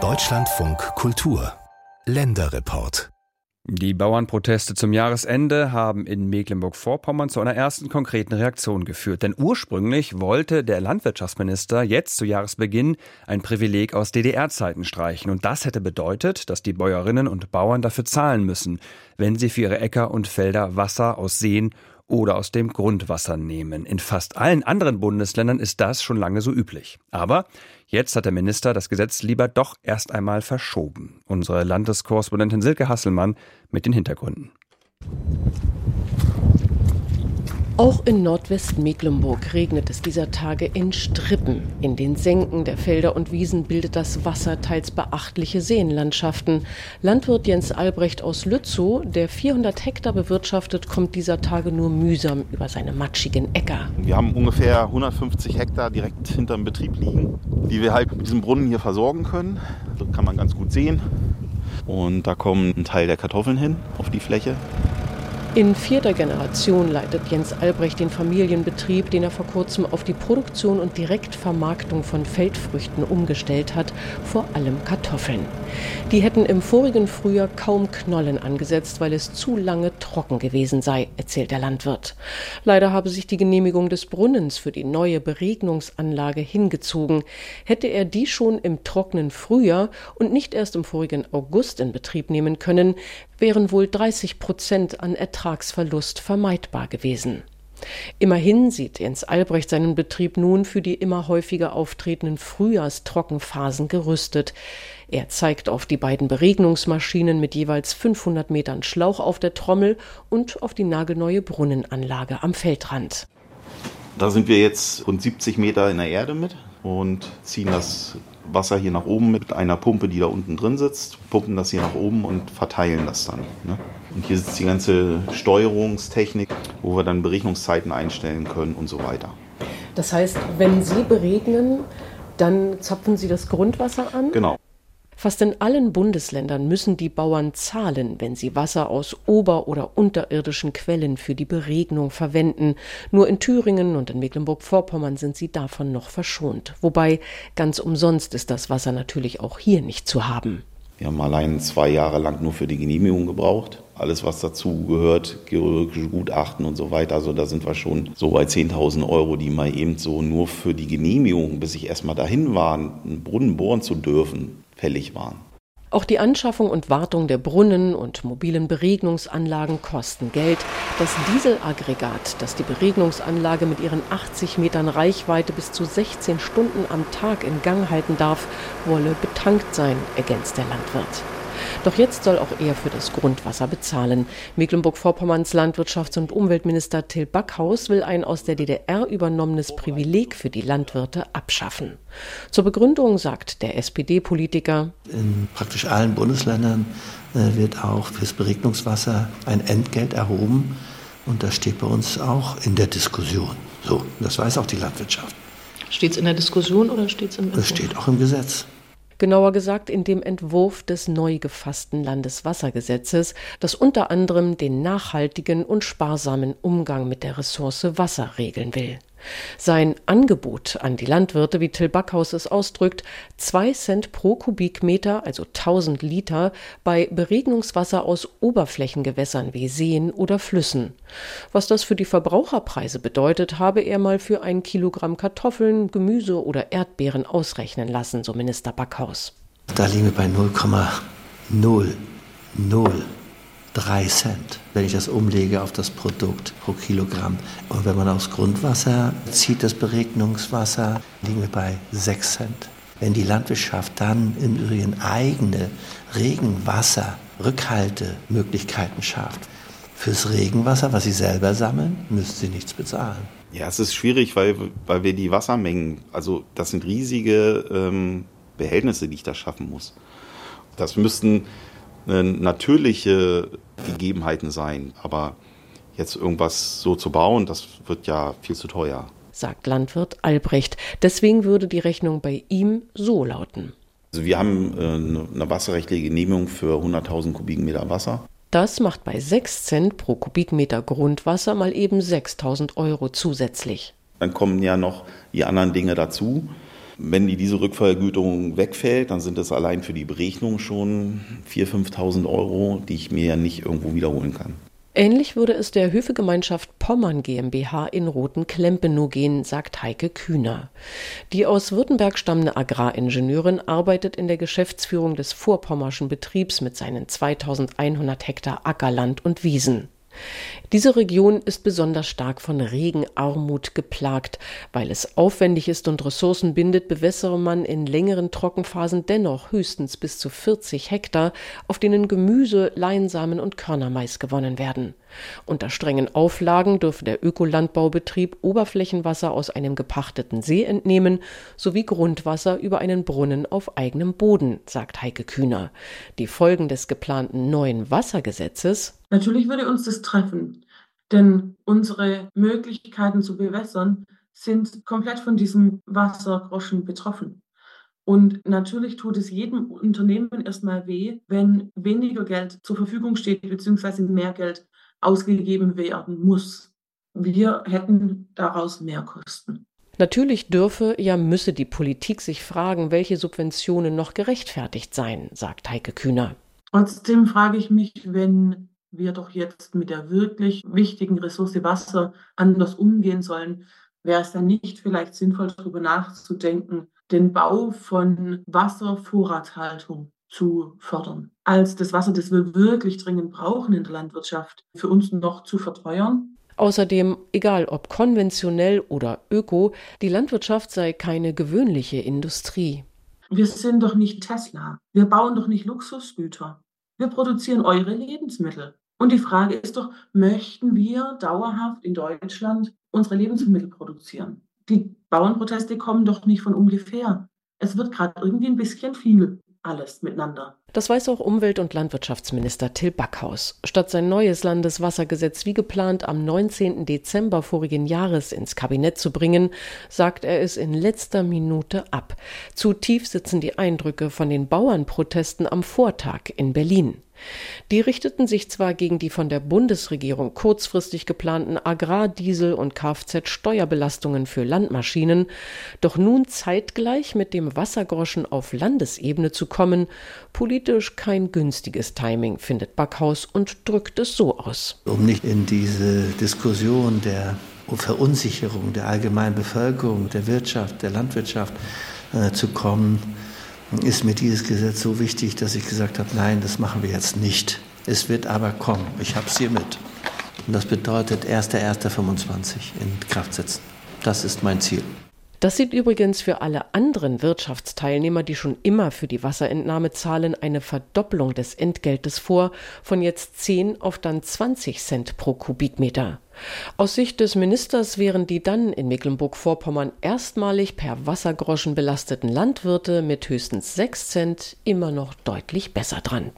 Deutschlandfunk Kultur Länderreport die Bauernproteste zum Jahresende haben in Mecklenburg-Vorpommern zu einer ersten konkreten Reaktion geführt. Denn ursprünglich wollte der Landwirtschaftsminister jetzt zu Jahresbeginn ein Privileg aus DDR-Zeiten streichen. Und das hätte bedeutet, dass die Bäuerinnen und Bauern dafür zahlen müssen, wenn sie für ihre Äcker und Felder Wasser aus Seen oder aus dem Grundwasser nehmen. In fast allen anderen Bundesländern ist das schon lange so üblich. Aber jetzt hat der Minister das Gesetz lieber doch erst einmal verschoben. Unsere Landeskorrespondentin Silke Hasselmann mit den Hintergründen. Auch in Nordwestmecklenburg regnet es dieser Tage in Strippen. In den Senken der Felder und Wiesen bildet das Wasser teils beachtliche Seenlandschaften. Landwirt Jens Albrecht aus Lützow, der 400 Hektar bewirtschaftet, kommt dieser Tage nur mühsam über seine matschigen Äcker. Wir haben ungefähr 150 Hektar direkt hinterm Betrieb liegen, die wir halt mit diesem Brunnen hier versorgen können. Das kann man ganz gut sehen. Und da kommt ein Teil der Kartoffeln hin auf die Fläche. In vierter Generation leitet Jens Albrecht den Familienbetrieb, den er vor kurzem auf die Produktion und Direktvermarktung von Feldfrüchten umgestellt hat, vor allem Kartoffeln. Die hätten im vorigen Frühjahr kaum Knollen angesetzt, weil es zu lange trocken gewesen sei, erzählt der Landwirt. Leider habe sich die Genehmigung des Brunnens für die neue Beregnungsanlage hingezogen. Hätte er die schon im trockenen Frühjahr und nicht erst im vorigen August in Betrieb nehmen können, wären wohl 30 Prozent an Ertragsverlust vermeidbar gewesen. Immerhin sieht Jens Albrecht seinen Betrieb nun für die immer häufiger auftretenden Frühjahrstrockenphasen gerüstet. Er zeigt auf die beiden Beregnungsmaschinen mit jeweils 500 Metern Schlauch auf der Trommel und auf die nagelneue Brunnenanlage am Feldrand. Da sind wir jetzt rund 70 Meter in der Erde mit und ziehen das Wasser hier nach oben mit einer Pumpe, die da unten drin sitzt, pumpen das hier nach oben und verteilen das dann. Ne? Und hier sitzt die ganze Steuerungstechnik, wo wir dann Beregnungszeiten einstellen können und so weiter. Das heißt, wenn Sie beregnen, dann zapfen Sie das Grundwasser an? Genau. Fast in allen Bundesländern müssen die Bauern zahlen, wenn sie Wasser aus ober- oder unterirdischen Quellen für die Beregnung verwenden. Nur in Thüringen und in Mecklenburg-Vorpommern sind sie davon noch verschont. Wobei ganz umsonst ist das Wasser natürlich auch hier nicht zu haben. Wir haben allein zwei Jahre lang nur für die Genehmigung gebraucht. Alles, was dazu gehört, geologische Gutachten und so weiter. Also da sind wir schon so bei 10.000 Euro, die mal eben so nur für die Genehmigung, bis ich erstmal dahin war, einen Brunnen bohren zu dürfen, fällig waren. Auch die Anschaffung und Wartung der Brunnen und mobilen Beregnungsanlagen kosten Geld. Das Dieselaggregat, das die Beregnungsanlage mit ihren 80 Metern Reichweite bis zu 16 Stunden am Tag in Gang halten darf, wolle betankt sein, ergänzt der Landwirt. Doch jetzt soll auch er für das Grundwasser bezahlen. Mecklenburg-Vorpommerns Landwirtschafts- und Umweltminister Till Backhaus will ein aus der DDR übernommenes Privileg für die Landwirte abschaffen. Zur Begründung sagt der SPD-Politiker: In praktisch allen Bundesländern äh, wird auch fürs Beregnungswasser ein Entgelt erhoben. Und das steht bei uns auch in der Diskussion. So, das weiß auch die Landwirtschaft. Steht es in der Diskussion oder steht es im Entwurf? Es steht auch im Gesetz genauer gesagt in dem Entwurf des neu gefassten Landeswassergesetzes, das unter anderem den nachhaltigen und sparsamen Umgang mit der Ressource Wasser regeln will. Sein Angebot an die Landwirte, wie Till Backhaus es ausdrückt, zwei Cent pro Kubikmeter, also 1000 Liter, bei Beregnungswasser aus Oberflächengewässern wie Seen oder Flüssen. Was das für die Verbraucherpreise bedeutet, habe er mal für ein Kilogramm Kartoffeln, Gemüse oder Erdbeeren ausrechnen lassen, so Minister Backhaus. Da liegen wir bei 0,00 3 Cent, wenn ich das umlege auf das Produkt pro Kilogramm. Und wenn man aus Grundwasser zieht, das Beregnungswasser, liegen wir bei 6 Cent. Wenn die Landwirtschaft dann im Übrigen eigene Regenwasser-Rückhaltemöglichkeiten schafft, fürs Regenwasser, was sie selber sammeln, müssen sie nichts bezahlen. Ja, es ist schwierig, weil, weil wir die Wassermengen, also das sind riesige ähm, Behältnisse, die ich da schaffen muss. Das müssten äh, natürliche Gegebenheiten sein. Aber jetzt irgendwas so zu bauen, das wird ja viel zu teuer. Sagt Landwirt Albrecht. Deswegen würde die Rechnung bei ihm so lauten. Also wir haben äh, eine wasserrechtliche Genehmigung für 100.000 Kubikmeter Wasser. Das macht bei 6 Cent pro Kubikmeter Grundwasser mal eben 6.000 Euro zusätzlich. Dann kommen ja noch die anderen Dinge dazu. Wenn die diese Rückvergütung wegfällt, dann sind es allein für die Berechnung schon 4.000, 5.000 Euro, die ich mir ja nicht irgendwo wiederholen kann. Ähnlich würde es der Höfegemeinschaft Pommern GmbH in Roten-Klempenow gehen, sagt Heike Kühner. Die aus Württemberg stammende Agraringenieurin arbeitet in der Geschäftsführung des vorpommerschen Betriebs mit seinen 2100 Hektar Ackerland und Wiesen. Diese Region ist besonders stark von Regenarmut geplagt. Weil es aufwendig ist und Ressourcen bindet, bewässere man in längeren Trockenphasen dennoch höchstens bis zu 40 Hektar, auf denen Gemüse, Leinsamen und Körnermais gewonnen werden. Unter strengen Auflagen dürfe der Ökolandbaubetrieb Oberflächenwasser aus einem gepachteten See entnehmen, sowie Grundwasser über einen Brunnen auf eigenem Boden, sagt Heike Kühner. Die Folgen des geplanten neuen Wassergesetzes Natürlich würde uns das treffen, denn unsere Möglichkeiten zu bewässern sind komplett von diesem Wassergroschen betroffen. Und natürlich tut es jedem Unternehmen erstmal weh, wenn weniger Geld zur Verfügung steht, beziehungsweise mehr Geld ausgegeben werden muss. Wir hätten daraus mehr Kosten. Natürlich dürfe, ja müsse die Politik sich fragen, welche Subventionen noch gerechtfertigt seien, sagt Heike Kühner. Trotzdem frage ich mich, wenn wir doch jetzt mit der wirklich wichtigen Ressource Wasser anders umgehen sollen, wäre es dann nicht vielleicht sinnvoll, darüber nachzudenken, den Bau von Wasservorratshaltung zu fördern, als das Wasser, das wir wirklich dringend brauchen in der Landwirtschaft, für uns noch zu verteuern. Außerdem, egal ob konventionell oder öko, die Landwirtschaft sei keine gewöhnliche Industrie. Wir sind doch nicht Tesla. Wir bauen doch nicht Luxusgüter. Wir produzieren eure Lebensmittel. Und die Frage ist doch, möchten wir dauerhaft in Deutschland unsere Lebensmittel produzieren? Die Bauernproteste kommen doch nicht von ungefähr. Es wird gerade irgendwie ein bisschen viel alles miteinander. Das weiß auch Umwelt- und Landwirtschaftsminister Till Backhaus. Statt sein neues Landeswassergesetz wie geplant am 19. Dezember vorigen Jahres ins Kabinett zu bringen, sagt er es in letzter Minute ab. Zu tief sitzen die Eindrücke von den Bauernprotesten am Vortag in Berlin. Die richteten sich zwar gegen die von der Bundesregierung kurzfristig geplanten Agrardiesel- und Kfz-Steuerbelastungen für Landmaschinen, doch nun zeitgleich mit dem Wassergroschen auf Landesebene zu kommen, politisch kein günstiges Timing, findet Backhaus und drückt es so aus. Um nicht in diese Diskussion der Verunsicherung der allgemeinen Bevölkerung, der Wirtschaft, der Landwirtschaft äh, zu kommen, ist mir dieses Gesetz so wichtig, dass ich gesagt habe, nein, das machen wir jetzt nicht. Es wird aber kommen. Ich habe es hier mit. Und das bedeutet 1.1.25 in Kraft setzen. Das ist mein Ziel. Das sieht übrigens für alle anderen Wirtschaftsteilnehmer, die schon immer für die Wasserentnahme zahlen, eine Verdopplung des Entgeltes vor, von jetzt 10 auf dann 20 Cent pro Kubikmeter. Aus Sicht des Ministers wären die dann in Mecklenburg-Vorpommern erstmalig per Wassergroschen belasteten Landwirte mit höchstens 6 Cent immer noch deutlich besser dran.